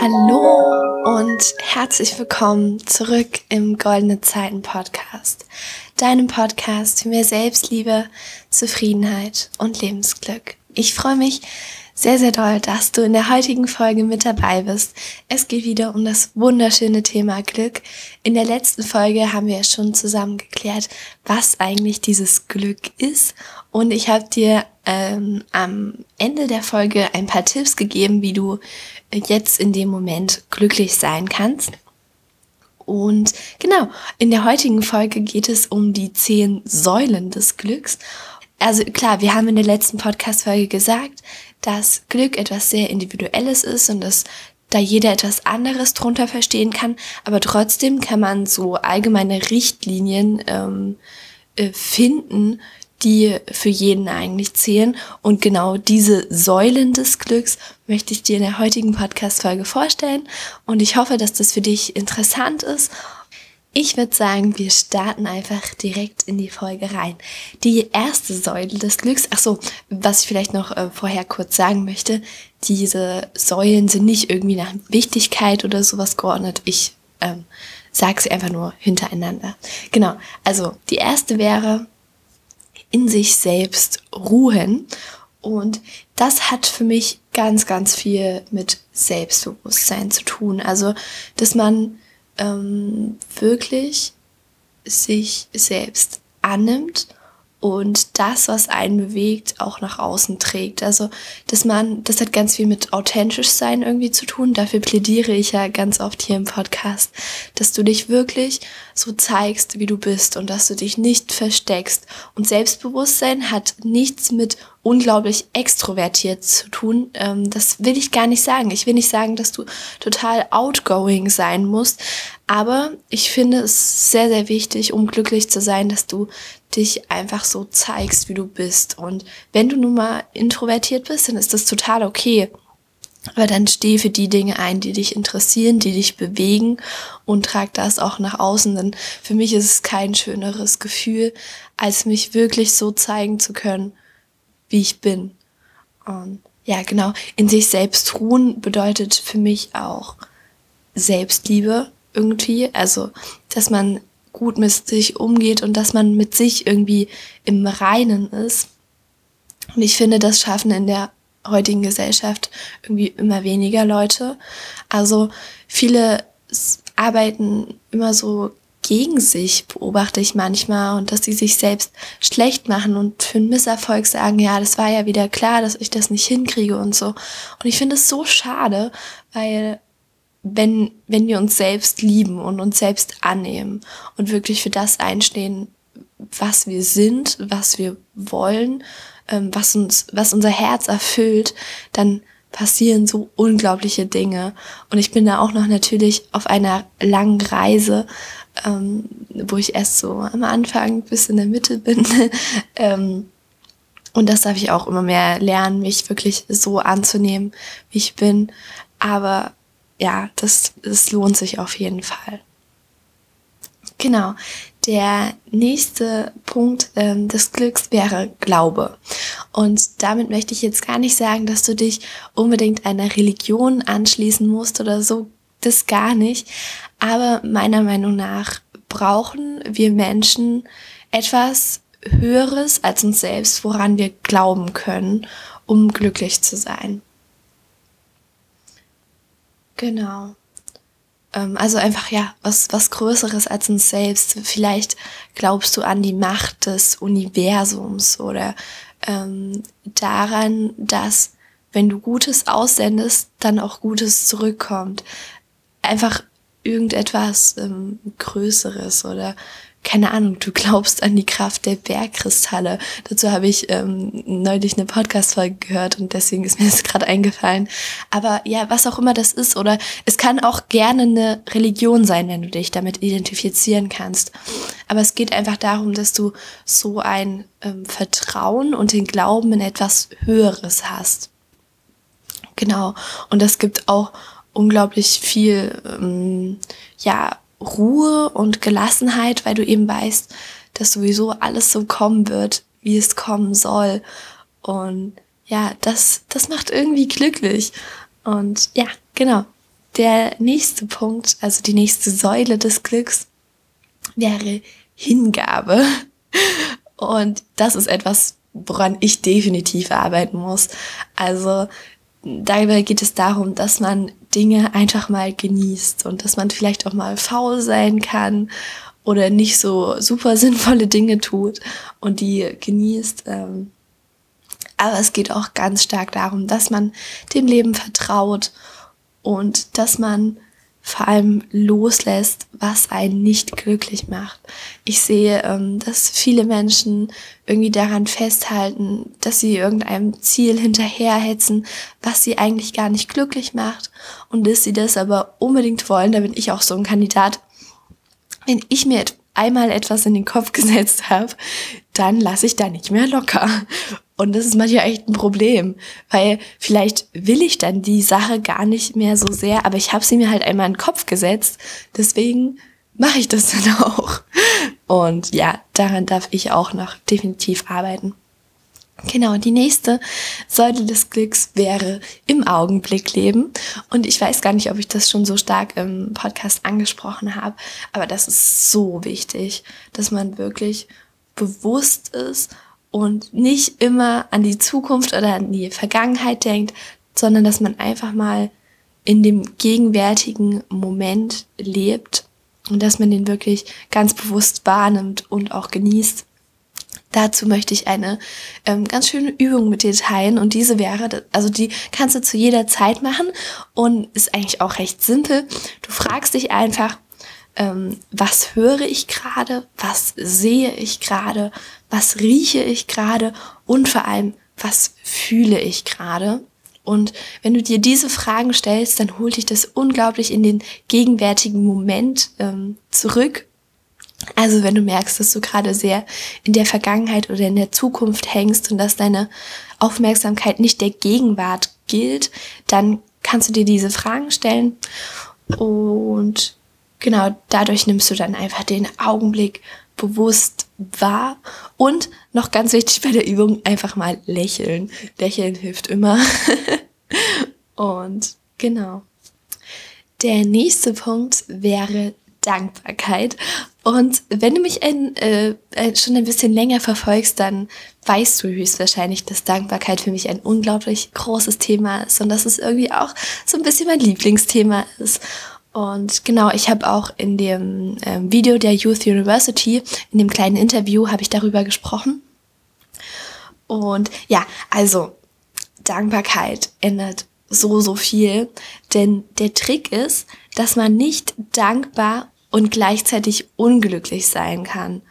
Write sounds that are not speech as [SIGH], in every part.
Hallo und herzlich willkommen zurück im Goldene Zeiten Podcast, deinem Podcast für mehr Selbstliebe, Zufriedenheit und Lebensglück. Ich freue mich sehr, sehr doll, dass du in der heutigen Folge mit dabei bist. Es geht wieder um das wunderschöne Thema Glück. In der letzten Folge haben wir schon zusammen geklärt, was eigentlich dieses Glück ist. Und ich habe dir ähm, am Ende der Folge ein paar Tipps gegeben, wie du jetzt in dem Moment glücklich sein kannst. Und genau, in der heutigen Folge geht es um die zehn Säulen des Glücks. Also klar, wir haben in der letzten Podcast-Folge gesagt, dass Glück etwas sehr Individuelles ist und dass da jeder etwas anderes drunter verstehen kann, aber trotzdem kann man so allgemeine Richtlinien ähm, äh, finden, die für jeden eigentlich zählen. Und genau diese Säulen des Glücks möchte ich dir in der heutigen Podcast-Folge vorstellen. Und ich hoffe, dass das für dich interessant ist. Ich würde sagen, wir starten einfach direkt in die Folge rein. Die erste Säule des Glücks, ach so, was ich vielleicht noch äh, vorher kurz sagen möchte, diese Säulen sind nicht irgendwie nach Wichtigkeit oder sowas geordnet. Ich ähm, sage sie einfach nur hintereinander. Genau, also die erste wäre in sich selbst ruhen. Und das hat für mich ganz, ganz viel mit Selbstbewusstsein zu tun. Also, dass man ähm, wirklich sich selbst annimmt und das, was einen bewegt, auch nach außen trägt. Also, dass man, das hat ganz viel mit authentisch sein irgendwie zu tun. Dafür plädiere ich ja ganz oft hier im Podcast, dass du dich wirklich so zeigst, wie du bist und dass du dich nicht versteckst. Und Selbstbewusstsein hat nichts mit unglaublich extrovertiert zu tun. Ähm, das will ich gar nicht sagen. Ich will nicht sagen, dass du total outgoing sein musst. Aber ich finde es sehr, sehr wichtig, um glücklich zu sein, dass du dich einfach so zeigst, wie du bist. Und wenn du nun mal introvertiert bist, dann ist das total okay. Aber dann steh für die Dinge ein, die dich interessieren, die dich bewegen und trag das auch nach außen. Denn für mich ist es kein schöneres Gefühl, als mich wirklich so zeigen zu können, wie ich bin. Und ja, genau. In sich selbst ruhen bedeutet für mich auch Selbstliebe irgendwie. Also, dass man gut mit sich umgeht und dass man mit sich irgendwie im Reinen ist. Und ich finde, das schaffen in der heutigen Gesellschaft irgendwie immer weniger Leute. Also viele arbeiten immer so gegen sich, beobachte ich manchmal, und dass sie sich selbst schlecht machen und für einen Misserfolg sagen, ja, das war ja wieder klar, dass ich das nicht hinkriege und so. Und ich finde es so schade, weil wenn, wenn wir uns selbst lieben und uns selbst annehmen und wirklich für das einstehen, was wir sind, was wir wollen, ähm, was uns, was unser Herz erfüllt, dann passieren so unglaubliche Dinge. Und ich bin da auch noch natürlich auf einer langen Reise, ähm, wo ich erst so am Anfang bis in der Mitte bin. [LAUGHS] ähm, und das darf ich auch immer mehr lernen, mich wirklich so anzunehmen, wie ich bin. Aber ja, das, das lohnt sich auf jeden Fall. Genau. Der nächste Punkt ähm, des Glücks wäre Glaube. Und damit möchte ich jetzt gar nicht sagen, dass du dich unbedingt einer Religion anschließen musst oder so. Das gar nicht. Aber meiner Meinung nach brauchen wir Menschen etwas Höheres als uns selbst, woran wir glauben können, um glücklich zu sein. Genau. Ähm, also einfach ja, was, was Größeres als uns selbst. Vielleicht glaubst du an die Macht des Universums oder ähm, daran, dass wenn du Gutes aussendest, dann auch Gutes zurückkommt. Einfach irgendetwas ähm, Größeres oder keine Ahnung, du glaubst an die Kraft der Bergkristalle. Dazu habe ich ähm, neulich eine Podcast-Folge gehört und deswegen ist mir das [LAUGHS] gerade eingefallen. Aber ja, was auch immer das ist, oder es kann auch gerne eine Religion sein, wenn du dich damit identifizieren kannst. Aber es geht einfach darum, dass du so ein ähm, Vertrauen und den Glauben in etwas Höheres hast. Genau. Und das gibt auch unglaublich viel, ähm, ja, Ruhe und Gelassenheit, weil du eben weißt, dass sowieso alles so kommen wird, wie es kommen soll. Und ja, das, das macht irgendwie glücklich. Und ja, genau. der nächste Punkt, also die nächste Säule des Glücks, wäre Hingabe. [LAUGHS] Und das ist etwas, woran ich definitiv arbeiten muss. Also dabei geht es darum, dass man Dinge einfach mal genießt und dass man vielleicht auch mal faul sein kann oder nicht so super [LAUGHS] sinnvolle Dinge tut und die genießt. Ähm. Aber es geht auch ganz stark darum, dass man dem Leben vertraut und dass man vor allem loslässt, was einen nicht glücklich macht. Ich sehe, ähm, dass viele Menschen irgendwie daran festhalten, dass sie irgendeinem Ziel hinterherhetzen, was sie eigentlich gar nicht glücklich macht und dass sie das aber unbedingt wollen. Da bin ich auch so ein Kandidat. Wenn ich mir einmal etwas in den Kopf [LAUGHS] gesetzt habe, dann lasse ich da nicht mehr locker. Und das ist manchmal echt ein Problem, weil vielleicht will ich dann die Sache gar nicht mehr so sehr, aber ich habe sie mir halt einmal in den Kopf gesetzt. Deswegen mache ich das [LAUGHS] dann auch. Und ja, daran darf ich auch noch definitiv arbeiten. Genau, die nächste Säule des Glücks wäre im Augenblick leben. Und ich weiß gar nicht, ob ich das schon so stark im Podcast angesprochen habe, aber das ist so wichtig, dass man wirklich bewusst ist und nicht immer an die Zukunft oder an die Vergangenheit denkt, sondern dass man einfach mal in dem gegenwärtigen Moment lebt und dass man den wirklich ganz bewusst wahrnimmt und auch genießt. Dazu möchte ich eine ähm, ganz schöne Übung mit dir teilen und diese wäre, also die kannst du zu jeder Zeit machen und ist eigentlich auch recht simpel. Du fragst dich einfach, ähm, was höre ich gerade, was sehe ich gerade, was rieche ich gerade und vor allem, was fühle ich gerade. Und wenn du dir diese Fragen stellst, dann holt dich das unglaublich in den gegenwärtigen Moment ähm, zurück. Also wenn du merkst, dass du gerade sehr in der Vergangenheit oder in der Zukunft hängst und dass deine Aufmerksamkeit nicht der Gegenwart gilt, dann kannst du dir diese Fragen stellen und genau dadurch nimmst du dann einfach den Augenblick bewusst wahr und noch ganz wichtig bei der Übung einfach mal lächeln. Lächeln hilft immer. [LAUGHS] und genau. Der nächste Punkt wäre Dankbarkeit. Und wenn du mich ein, äh, schon ein bisschen länger verfolgst, dann weißt du höchstwahrscheinlich, dass Dankbarkeit für mich ein unglaublich großes Thema ist und dass es irgendwie auch so ein bisschen mein Lieblingsthema ist. Und genau, ich habe auch in dem ähm, Video der Youth University, in dem kleinen Interview, habe ich darüber gesprochen. Und ja, also Dankbarkeit ändert so, so viel. Denn der Trick ist, dass man nicht dankbar und gleichzeitig unglücklich sein kann.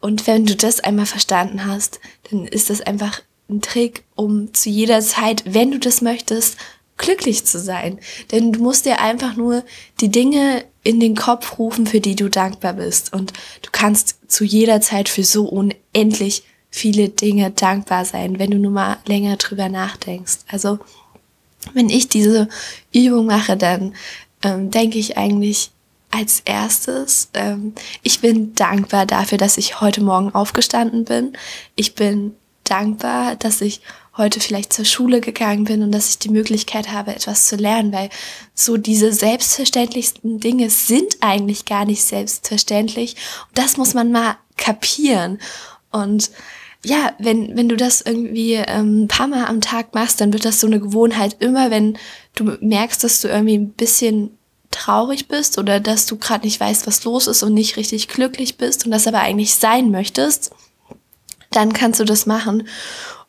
Und wenn du das einmal verstanden hast, dann ist das einfach ein Trick, um zu jeder Zeit, wenn du das möchtest, glücklich zu sein. Denn du musst dir einfach nur die Dinge in den Kopf rufen, für die du dankbar bist. Und du kannst zu jeder Zeit für so unendlich viele Dinge dankbar sein, wenn du nur mal länger drüber nachdenkst. Also, wenn ich diese Übung mache, dann ähm, denke ich eigentlich als erstes, ähm, ich bin dankbar dafür, dass ich heute Morgen aufgestanden bin. Ich bin dankbar, dass ich heute vielleicht zur Schule gegangen bin und dass ich die Möglichkeit habe, etwas zu lernen, weil so diese selbstverständlichsten Dinge sind eigentlich gar nicht selbstverständlich. Und das muss man mal kapieren. Und ja, wenn, wenn du das irgendwie ähm, ein paar Mal am Tag machst, dann wird das so eine Gewohnheit. Immer wenn du merkst, dass du irgendwie ein bisschen traurig bist oder dass du gerade nicht weißt, was los ist und nicht richtig glücklich bist und das aber eigentlich sein möchtest, dann kannst du das machen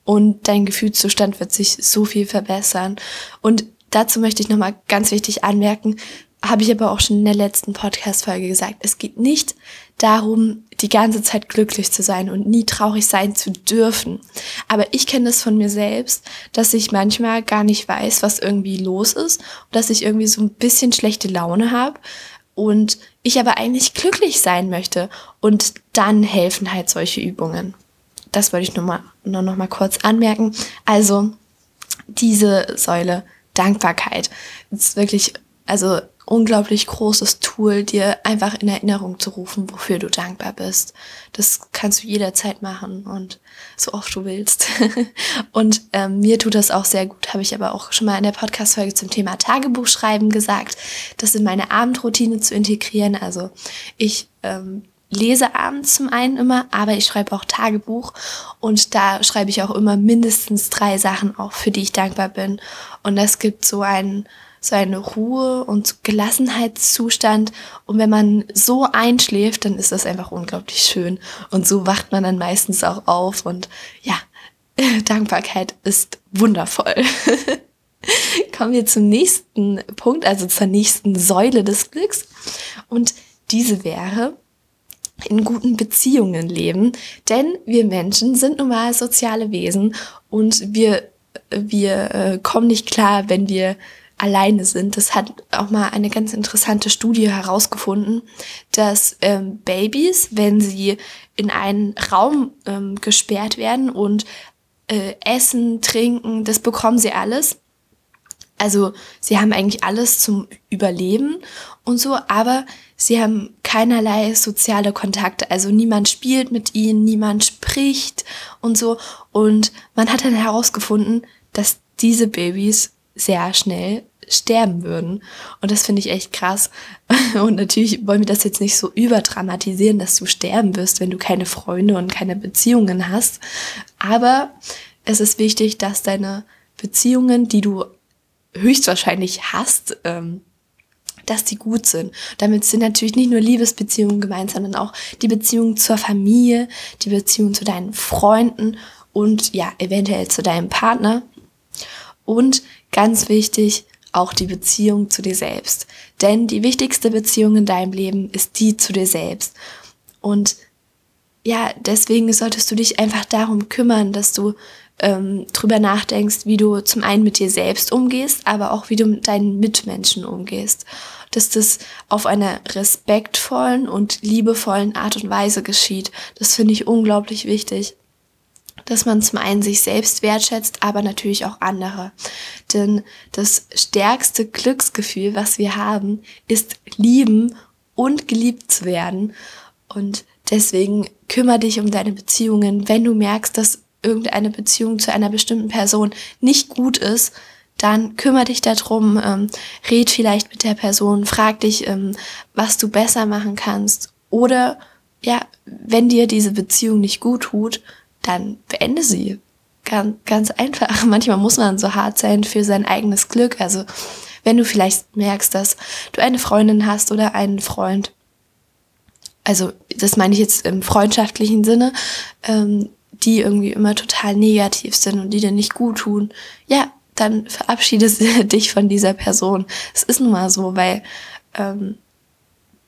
und dein Gefühlszustand wird sich so viel verbessern. Und dazu möchte ich nochmal ganz wichtig anmerken, habe ich aber auch schon in der letzten Podcast-Folge gesagt, es geht nicht darum, die ganze Zeit glücklich zu sein und nie traurig sein zu dürfen. Aber ich kenne es von mir selbst, dass ich manchmal gar nicht weiß, was irgendwie los ist und dass ich irgendwie so ein bisschen schlechte Laune habe und ich aber eigentlich glücklich sein möchte. Und dann helfen halt solche Übungen das wollte ich nur, mal, nur noch mal kurz anmerken. Also diese Säule Dankbarkeit ist wirklich also unglaublich großes Tool, dir einfach in Erinnerung zu rufen, wofür du dankbar bist. Das kannst du jederzeit machen und so oft du willst. [LAUGHS] und ähm, mir tut das auch sehr gut, habe ich aber auch schon mal in der Podcast-Folge zum Thema Tagebuchschreiben gesagt, das in meine Abendroutine zu integrieren. Also ich ähm, lese abends zum einen immer, aber ich schreibe auch Tagebuch und da schreibe ich auch immer mindestens drei Sachen auf, für die ich dankbar bin. Und das gibt so einen so eine Ruhe und Gelassenheitszustand. Und wenn man so einschläft, dann ist das einfach unglaublich schön. Und so wacht man dann meistens auch auf. Und ja, [LAUGHS] Dankbarkeit ist wundervoll. [LAUGHS] Kommen wir zum nächsten Punkt, also zur nächsten Säule des Glücks. Und diese wäre, in guten Beziehungen leben. Denn wir Menschen sind nun mal soziale Wesen und wir, wir äh, kommen nicht klar, wenn wir alleine sind. Das hat auch mal eine ganz interessante Studie herausgefunden, dass ähm, Babys, wenn sie in einen Raum ähm, gesperrt werden und äh, essen, trinken, das bekommen sie alles. Also sie haben eigentlich alles zum Überleben und so, aber sie haben keinerlei soziale Kontakte. Also niemand spielt mit ihnen, niemand spricht und so. Und man hat dann herausgefunden, dass diese Babys sehr schnell sterben würden. Und das finde ich echt krass. [LAUGHS] Und natürlich wollen wir das jetzt nicht so überdramatisieren, dass du sterben wirst, wenn du keine Freunde und keine Beziehungen hast. Aber es ist wichtig, dass deine Beziehungen, die du höchstwahrscheinlich hast, ähm, dass die gut sind. Damit sind natürlich nicht nur Liebesbeziehungen gemeint, sondern auch die Beziehung zur Familie, die Beziehung zu deinen Freunden und ja, eventuell zu deinem Partner. Und ganz wichtig, auch die Beziehung zu dir selbst. Denn die wichtigste Beziehung in deinem Leben ist die zu dir selbst. Und ja, deswegen solltest du dich einfach darum kümmern, dass du ähm, drüber nachdenkst, wie du zum einen mit dir selbst umgehst, aber auch wie du mit deinen Mitmenschen umgehst. Dass das auf einer respektvollen und liebevollen Art und Weise geschieht. Das finde ich unglaublich wichtig dass man zum einen sich selbst wertschätzt, aber natürlich auch andere. Denn das stärkste Glücksgefühl, was wir haben, ist lieben und geliebt zu werden. Und deswegen kümmere dich um deine Beziehungen. Wenn du merkst, dass irgendeine Beziehung zu einer bestimmten Person nicht gut ist, dann kümmere dich darum, ähm, red vielleicht mit der Person, frag dich, ähm, was du besser machen kannst. Oder ja, wenn dir diese Beziehung nicht gut tut, dann beende sie. Ganz, ganz einfach. [LAUGHS] Manchmal muss man so hart sein für sein eigenes Glück. Also wenn du vielleicht merkst, dass du eine Freundin hast oder einen Freund, also das meine ich jetzt im freundschaftlichen Sinne, ähm, die irgendwie immer total negativ sind und die dir nicht gut tun, ja, dann verabschiedest [LAUGHS] du dich von dieser Person. Es ist nun mal so, weil ähm,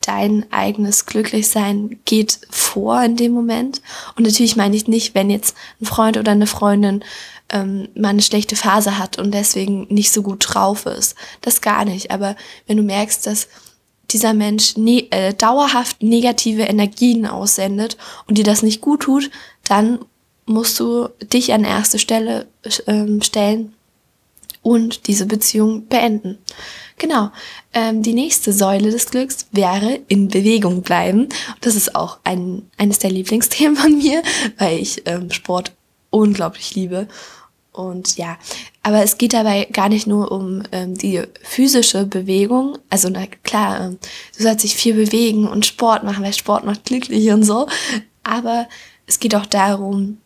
dein eigenes Glücklichsein geht vor in dem Moment. Und natürlich meine ich nicht, wenn jetzt ein Freund oder eine Freundin ähm, mal eine schlechte Phase hat und deswegen nicht so gut drauf ist. Das gar nicht. Aber wenn du merkst, dass dieser Mensch ne äh, dauerhaft negative Energien aussendet und dir das nicht gut tut, dann musst du dich an erste Stelle äh, stellen und diese Beziehung beenden. Genau. Ähm, die nächste Säule des Glücks wäre in Bewegung bleiben. Das ist auch ein, eines der Lieblingsthemen von mir, weil ich ähm, Sport unglaublich liebe. Und ja, aber es geht dabei gar nicht nur um ähm, die physische Bewegung. Also na klar, ähm, du sollst dich viel bewegen und Sport machen, weil Sport macht glücklich und so. Aber es geht auch darum,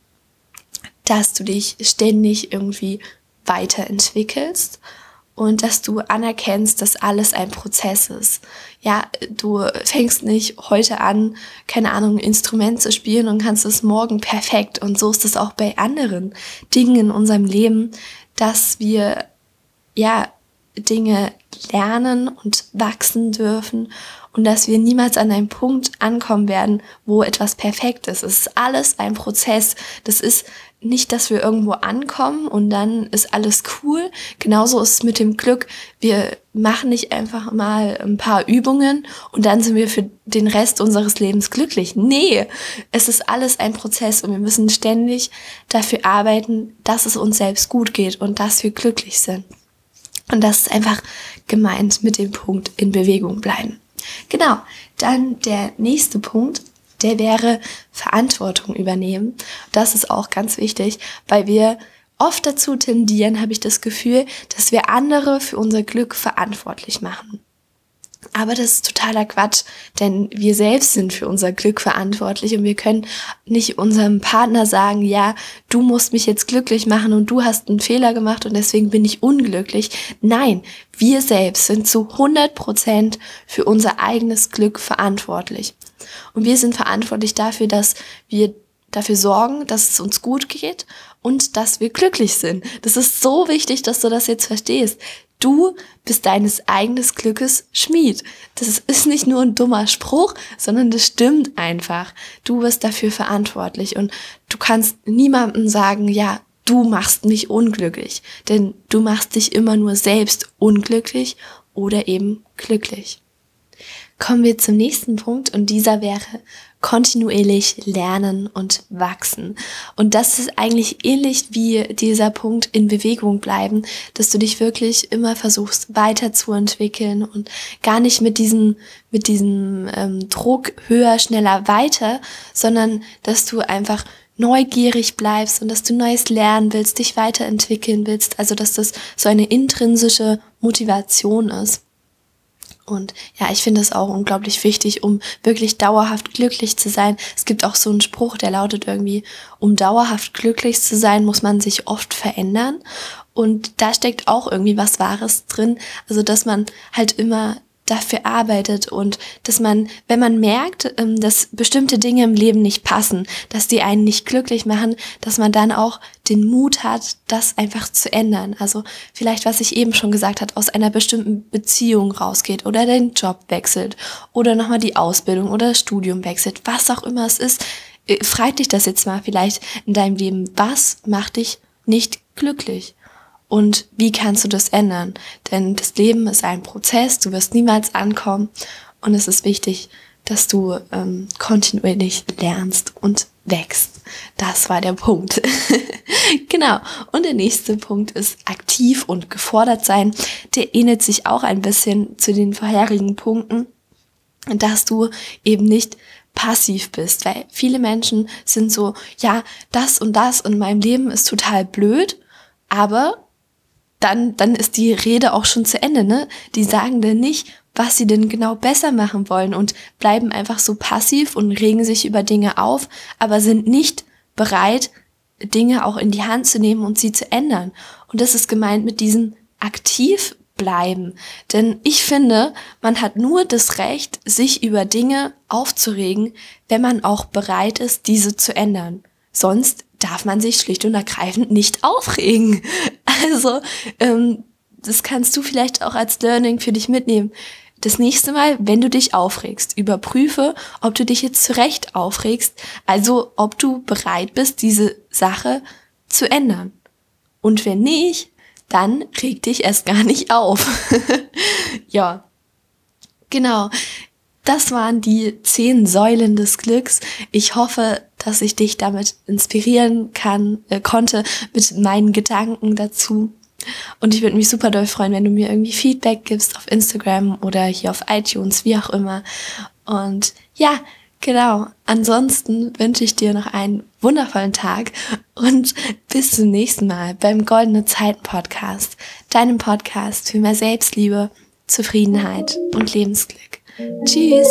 dass du dich ständig irgendwie weiterentwickelst und dass du anerkennst, dass alles ein Prozess ist. Ja, du fängst nicht heute an, keine Ahnung, ein Instrument zu spielen und kannst es morgen perfekt. Und so ist es auch bei anderen Dingen in unserem Leben, dass wir, ja, Dinge lernen und wachsen dürfen und dass wir niemals an einem Punkt ankommen werden, wo etwas perfekt ist. Es ist alles ein Prozess. Das ist nicht, dass wir irgendwo ankommen und dann ist alles cool. Genauso ist es mit dem Glück. Wir machen nicht einfach mal ein paar Übungen und dann sind wir für den Rest unseres Lebens glücklich. Nee, es ist alles ein Prozess und wir müssen ständig dafür arbeiten, dass es uns selbst gut geht und dass wir glücklich sind. Und das ist einfach gemeint mit dem Punkt in Bewegung bleiben. Genau, dann der nächste Punkt, der wäre Verantwortung übernehmen. Das ist auch ganz wichtig, weil wir oft dazu tendieren, habe ich das Gefühl, dass wir andere für unser Glück verantwortlich machen. Aber das ist totaler Quatsch, denn wir selbst sind für unser Glück verantwortlich und wir können nicht unserem Partner sagen, ja, du musst mich jetzt glücklich machen und du hast einen Fehler gemacht und deswegen bin ich unglücklich. Nein, wir selbst sind zu 100 Prozent für unser eigenes Glück verantwortlich. Und wir sind verantwortlich dafür, dass wir dafür sorgen, dass es uns gut geht und dass wir glücklich sind. Das ist so wichtig, dass du das jetzt verstehst. Du bist deines eigenen Glückes Schmied. Das ist nicht nur ein dummer Spruch, sondern das stimmt einfach. Du bist dafür verantwortlich und du kannst niemandem sagen, ja, du machst mich unglücklich, denn du machst dich immer nur selbst unglücklich oder eben glücklich. Kommen wir zum nächsten Punkt und dieser wäre kontinuierlich lernen und wachsen. Und das ist eigentlich ähnlich wie dieser Punkt in Bewegung bleiben, dass du dich wirklich immer versuchst weiterzuentwickeln und gar nicht mit diesem, mit diesem ähm, Druck höher, schneller, weiter, sondern dass du einfach neugierig bleibst und dass du Neues lernen willst, dich weiterentwickeln willst. Also dass das so eine intrinsische Motivation ist. Und ja, ich finde es auch unglaublich wichtig, um wirklich dauerhaft glücklich zu sein. Es gibt auch so einen Spruch, der lautet irgendwie, um dauerhaft glücklich zu sein, muss man sich oft verändern. Und da steckt auch irgendwie was Wahres drin. Also, dass man halt immer dafür arbeitet und dass man, wenn man merkt, ähm, dass bestimmte Dinge im Leben nicht passen, dass die einen nicht glücklich machen, dass man dann auch den Mut hat, das einfach zu ändern. Also vielleicht, was ich eben schon gesagt hat, aus einer bestimmten Beziehung rausgeht oder den Job wechselt oder nochmal die Ausbildung oder das Studium wechselt, was auch immer es ist. Äh, freit dich das jetzt mal vielleicht in deinem Leben. Was macht dich nicht glücklich? Und wie kannst du das ändern? Denn das Leben ist ein Prozess, du wirst niemals ankommen und es ist wichtig, dass du ähm, kontinuierlich lernst und wächst. Das war der Punkt. [LAUGHS] genau. Und der nächste Punkt ist aktiv und gefordert sein. Der ähnelt sich auch ein bisschen zu den vorherigen Punkten, dass du eben nicht passiv bist, weil viele Menschen sind so, ja, das und das in meinem Leben ist total blöd, aber dann, dann ist die Rede auch schon zu Ende, ne? Die sagen dann nicht, was sie denn genau besser machen wollen und bleiben einfach so passiv und regen sich über Dinge auf, aber sind nicht bereit, Dinge auch in die Hand zu nehmen und sie zu ändern. Und das ist gemeint mit diesem aktiv bleiben. Denn ich finde, man hat nur das Recht, sich über Dinge aufzuregen, wenn man auch bereit ist, diese zu ändern. Sonst darf man sich schlicht und ergreifend nicht aufregen. [LAUGHS] Also, ähm, das kannst du vielleicht auch als Learning für dich mitnehmen. Das nächste Mal, wenn du dich aufregst, überprüfe, ob du dich jetzt zurecht aufregst, also ob du bereit bist, diese Sache zu ändern. Und wenn nicht, dann reg dich erst gar nicht auf. [LAUGHS] ja. Genau. Das waren die zehn Säulen des Glücks. Ich hoffe, dass ich dich damit inspirieren kann, äh, konnte mit meinen Gedanken dazu. Und ich würde mich super doll freuen, wenn du mir irgendwie Feedback gibst auf Instagram oder hier auf iTunes, wie auch immer. Und ja, genau. Ansonsten wünsche ich dir noch einen wundervollen Tag und bis zum nächsten Mal beim Goldene Zeiten Podcast, deinem Podcast für mehr Selbstliebe, Zufriedenheit und Lebensglück. Tschüss!